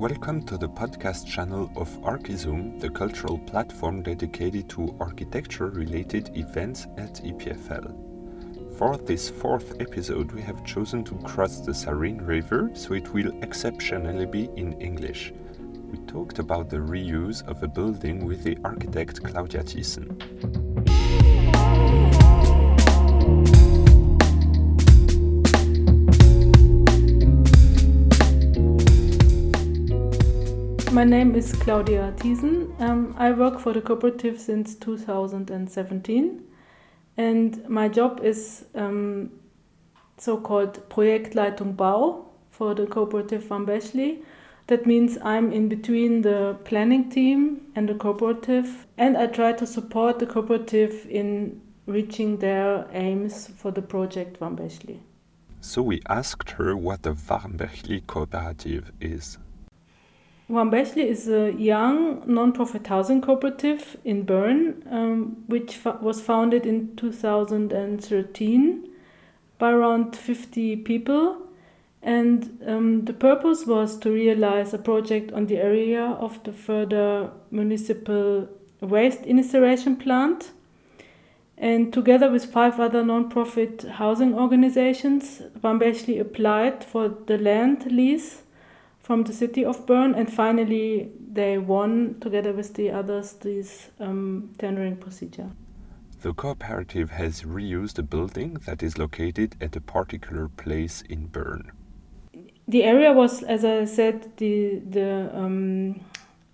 Welcome to the podcast channel of Archizoom, the cultural platform dedicated to architecture related events at EPFL. For this fourth episode, we have chosen to cross the Sarine River, so it will exceptionally be in English. We talked about the reuse of a building with the architect Claudia Thiesen. My name is Claudia Thiesen. Um, I work for the cooperative since 2017, and my job is um, so-called Projektleitung Bau for the cooperative Warmbächli. That means I'm in between the planning team and the cooperative, and I try to support the cooperative in reaching their aims for the project Warmbächli. So we asked her what the Warmbächli cooperative is. Van is a young non-profit housing cooperative in Bern, um, which was founded in 2013 by around 50 people. And um, the purpose was to realize a project on the area of the further municipal waste incineration plant. And together with five other non-profit housing organizations, Van applied for the land lease from the city of Bern, and finally they won together with the others this um, tendering procedure. The cooperative has reused a building that is located at a particular place in Bern. The area was, as I said, the the um,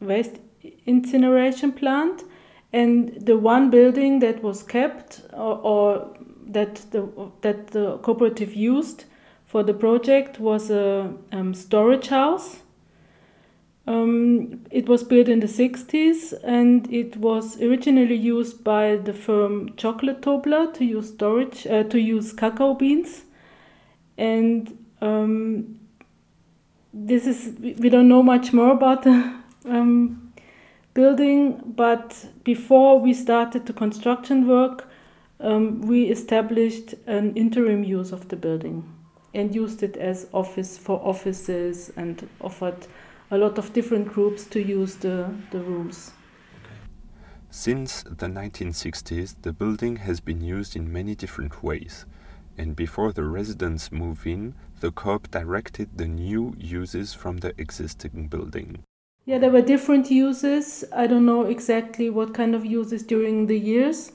waste incineration plant, and the one building that was kept or, or that the that the cooperative used for the project was a um, storage house. Um, it was built in the 60s and it was originally used by the firm Chocolate Tobler to use storage uh, to use cacao beans, and um, this is we don't know much more about the um, building, but before we started the construction work, um, we established an interim use of the building and used it as office for offices and offered a lot of different groups to use the, the rooms. Since the 1960s, the building has been used in many different ways, and before the residents move in, the COOP directed the new uses from the existing building. Yeah, there were different uses. I don't know exactly what kind of uses during the years.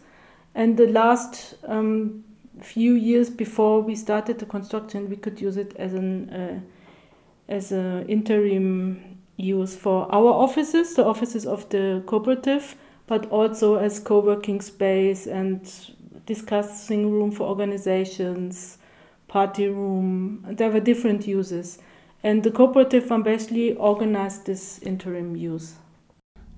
And the last um, few years before we started the construction, we could use it as an uh, as an interim use for our offices, the offices of the cooperative, but also as co-working space and discussing room for organizations, party room. There were different uses, and the cooperative Warmbächli organized this interim use.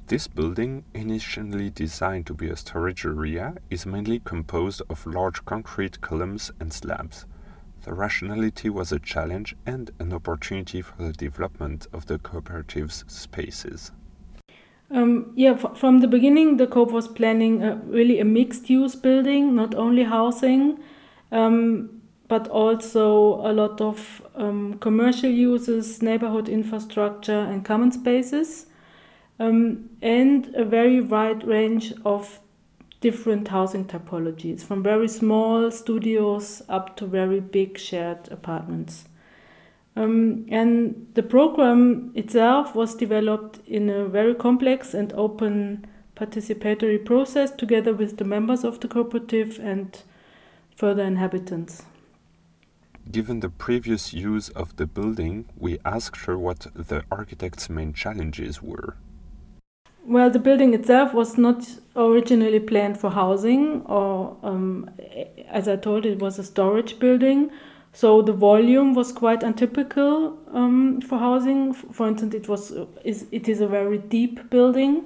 This building, initially designed to be a storage area, is mainly composed of large concrete columns and slabs. The rationality was a challenge and an opportunity for the development of the cooperative's spaces. Um, yeah, from the beginning, the COOP was planning a, really a mixed use building, not only housing, um, but also a lot of um, commercial uses, neighborhood infrastructure, and common spaces um, and a very wide range of different housing typologies, from very small studios up to very big shared apartments. Um, and the program itself was developed in a very complex and open participatory process together with the members of the cooperative and further inhabitants. Given the previous use of the building, we asked her what the architect's main challenges were. Well, the building itself was not originally planned for housing, or um, as I told, it was a storage building. So the volume was quite untypical um, for housing. For instance, it was is it is a very deep building.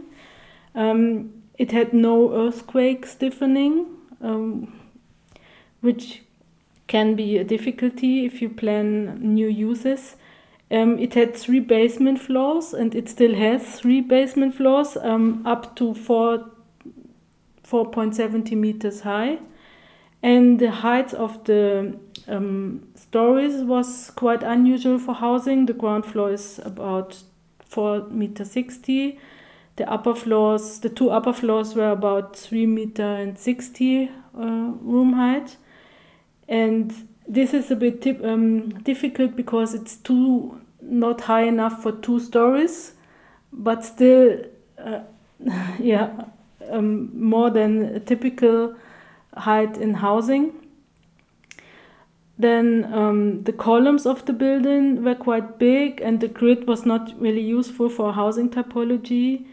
Um, it had no earthquake stiffening, um, which can be a difficulty if you plan new uses. Um, it had three basement floors, and it still has three basement floors, um, up to four, 4.70 meters high. And the height of the um, stories was quite unusual for housing. The ground floor is about four meter sixty. The upper floors, the two upper floors were about three meter and sixty uh, room height, and this is a bit um, difficult because it's too not high enough for two stories, but still, uh, yeah, um, more than a typical height in housing. Then um, the columns of the building were quite big, and the grid was not really useful for housing typology.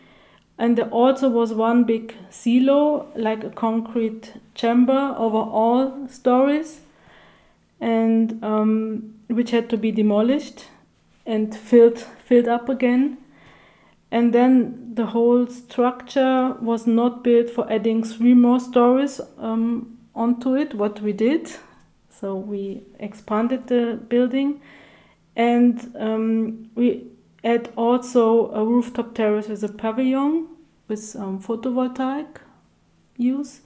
And there also was one big silo, like a concrete chamber over all stories, and um, which had to be demolished and filled filled up again. And then the whole structure was not built for adding three more stories um, onto it. What we did, so we expanded the building, and um, we add also a rooftop terrace with a pavilion with um, photovoltaic use.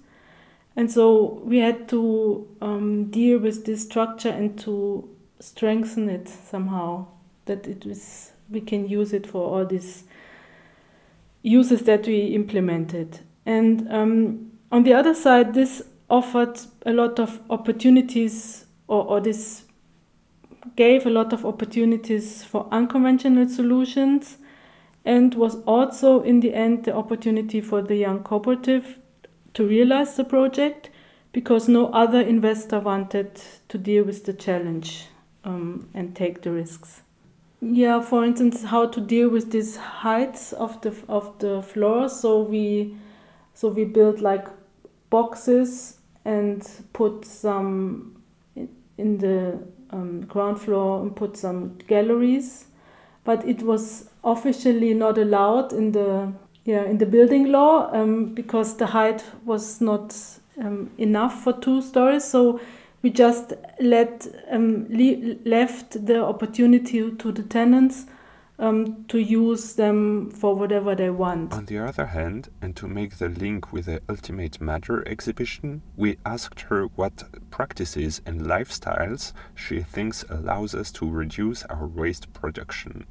And so we had to um, deal with this structure and to strengthen it somehow, that it was we can use it for all these uses that we implemented. And um, on the other side, this offered a lot of opportunities, or, or this gave a lot of opportunities for unconventional solutions, and was also in the end the opportunity for the young cooperative to realize the project because no other investor wanted to deal with the challenge um, and take the risks. Yeah, for instance, how to deal with these heights of the of the floors. So we so we built like boxes and put some in the um, ground floor and put some galleries, but it was officially not allowed in the yeah in the building law um, because the height was not um, enough for two stories. So we just let um, le- left the opportunity to the tenants um, to use them for whatever they want. On the other hand, and to make the link with the Ultimate Matter exhibition, we asked her what practices and lifestyles she thinks allows us to reduce our waste production.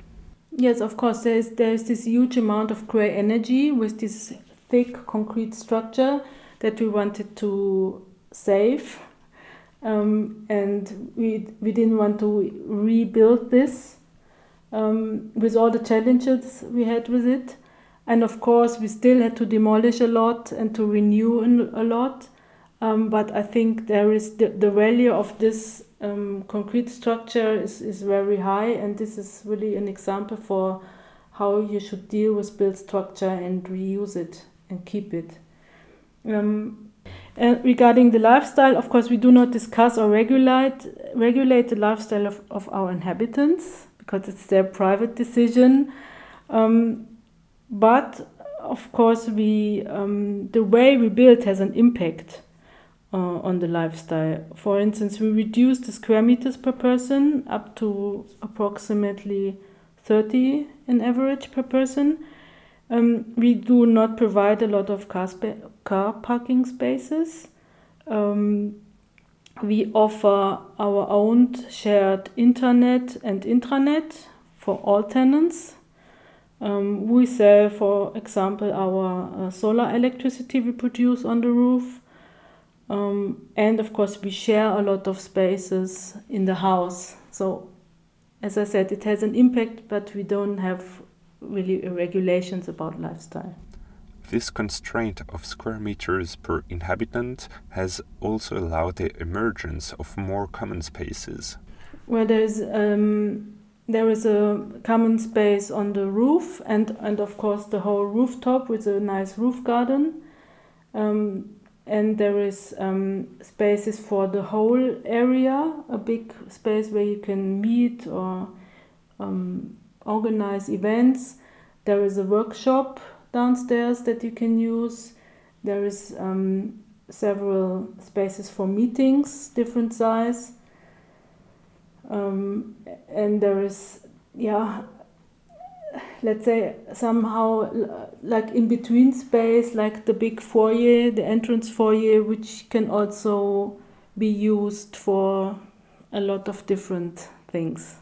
Yes, of course. There is there is this huge amount of gray energy with this thick concrete structure that we wanted to save um, and we we didn't want to rebuild this um, with all the challenges we had with it, and of course we still had to demolish a lot and to renew a lot. Um, but I think there is the, the value of this um, concrete structure is, is very high, and this is really an example for how you should deal with built structure and reuse it and keep it. Um, and regarding the lifestyle, of course, we do not discuss or regulate regulate the lifestyle of, of our inhabitants because it's their private decision. Um, but of course, we um, the way we build has an impact uh, on the lifestyle. For instance, we reduce the square meters per person up to approximately 30 in average per person. Um, we do not provide a lot of car, car parking spaces. Um, we offer our own shared internet and intranet for all tenants. Um, we sell, for example, our uh, solar electricity we produce on the roof. Um, and of course, we share a lot of spaces in the house. So, as I said, it has an impact, but we don't have really regulations about lifestyle. This constraint of square meters per inhabitant has also allowed the emergence of more common spaces. Well, there is um, there is a common space on the roof, and and of course the whole rooftop with a nice roof garden. Um, and there is um, spaces for the whole area, a big space where you can meet or um, organize events. There is a workshop downstairs that you can use. There is um, several spaces for meetings, different size. Um, and there is, yeah, let's say somehow like in between space, like the big foyer, the entrance foyer, which can also be used for a lot of different things.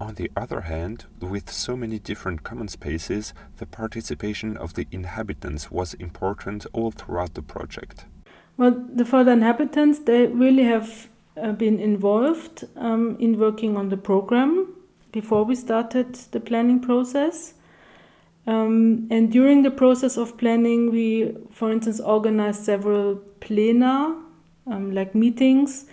On the other hand, with so many different common spaces, the participation of the inhabitants was important all throughout the project. Well, the further inhabitants, they really have uh, been involved um, in working on the program before we started the planning process. Um, and during the process of planning, we, for instance, organized several plena, um, like meetings,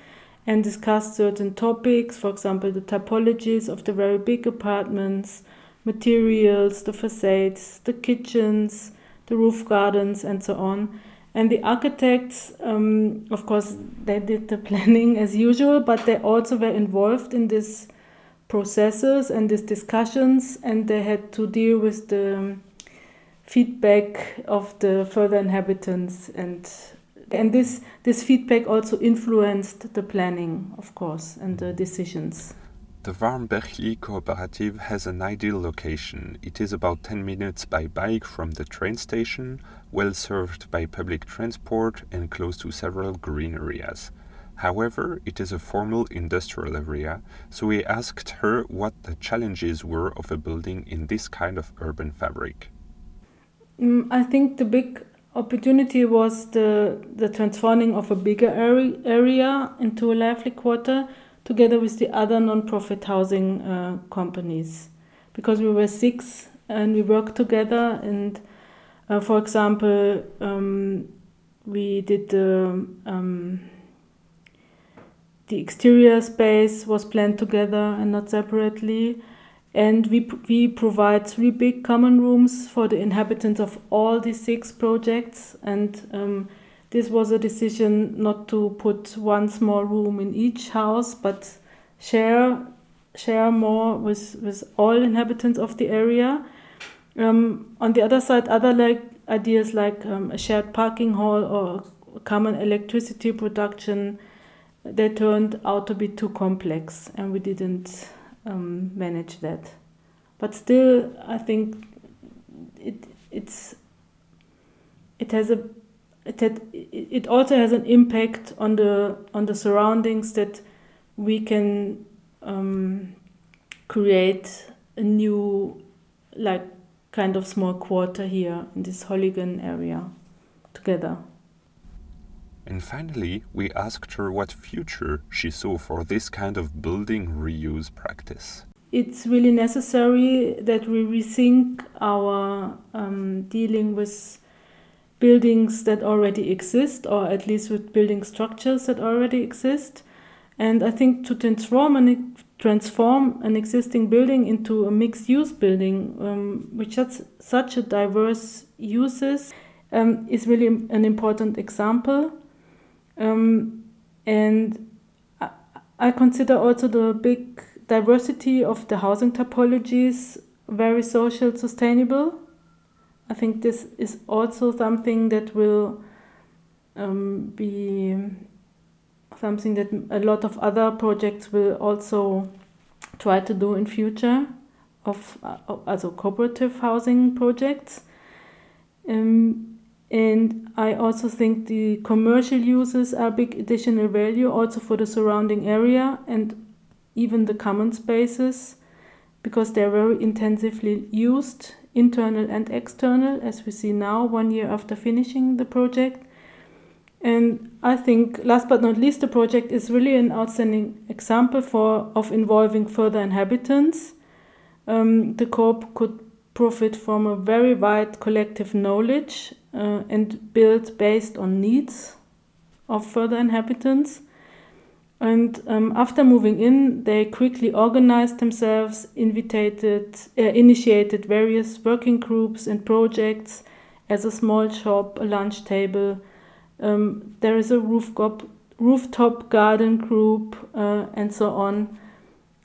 and discussed certain topics, for example, the typologies of the very big apartments, materials, the facades, the kitchens, the roof gardens, and so on. And the architects, um, of course, they did the planning as usual, but they also were involved in these processes and these discussions, and they had to deal with the feedback of the further inhabitants and and this this feedback also influenced the planning of course and the decisions the Warmbächli cooperative has an ideal location. It is about 10 minutes by bike from the train station, well served by public transport and close to several green areas. However, it is a formal industrial area, so we asked her what the challenges were of a building in this kind of urban fabric. Mm, I think the big opportunity was the, the transforming of a bigger area into a lively quarter together with the other non-profit housing uh, companies because we were six and we worked together and uh, for example um, we did the um, the exterior space was planned together and not separately and we, we provide three big common rooms for the inhabitants of all the six projects and um, this was a decision not to put one small room in each house, but share share more with with all inhabitants of the area. Um, on the other side, other like ideas like um, a shared parking hall or common electricity production, they turned out to be too complex, and we didn't um, manage that. But still, I think it it's it has a it, had, it also has an impact on the on the surroundings that we can um, create a new like kind of small quarter here in this Holligen area together. And finally, we asked her what future she saw for this kind of building reuse practice. It's really necessary that we rethink our um, dealing with buildings that already exist, or at least with building structures that already exist. And I think to transform an, transform an existing building into a mixed use building, um, which has such a diverse uses, um, is really an important example. Um, and I, I consider also the big diversity of the housing typologies very social sustainable I think this is also something that will um, be something that a lot of other projects will also try to do in future of uh, also cooperative housing projects. Um, and I also think the commercial uses are big additional value also for the surrounding area and even the common spaces because they're very intensively used internal and external, as we see now, one year after finishing the project. And I think, last but not least, the project is really an outstanding example for of involving further inhabitants. Um, the co-op could profit from a very wide collective knowledge uh, and build based on needs of further inhabitants. And um, after moving in, they quickly organized themselves, invited, uh, initiated various working groups and projects as a small shop, a lunch table. Um, there is a rooftop, rooftop garden group, uh, and so on.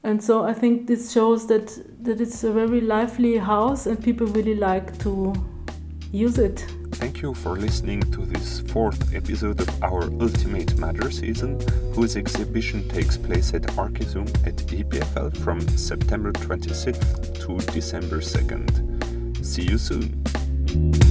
And so I think this shows that, that it's a very lively house and people really like to use it. Thank you for listening to this fourth episode of our Ultimate Matter season, whose exhibition takes place at Archizoom at EPFL from September 26th to December 2nd. See you soon!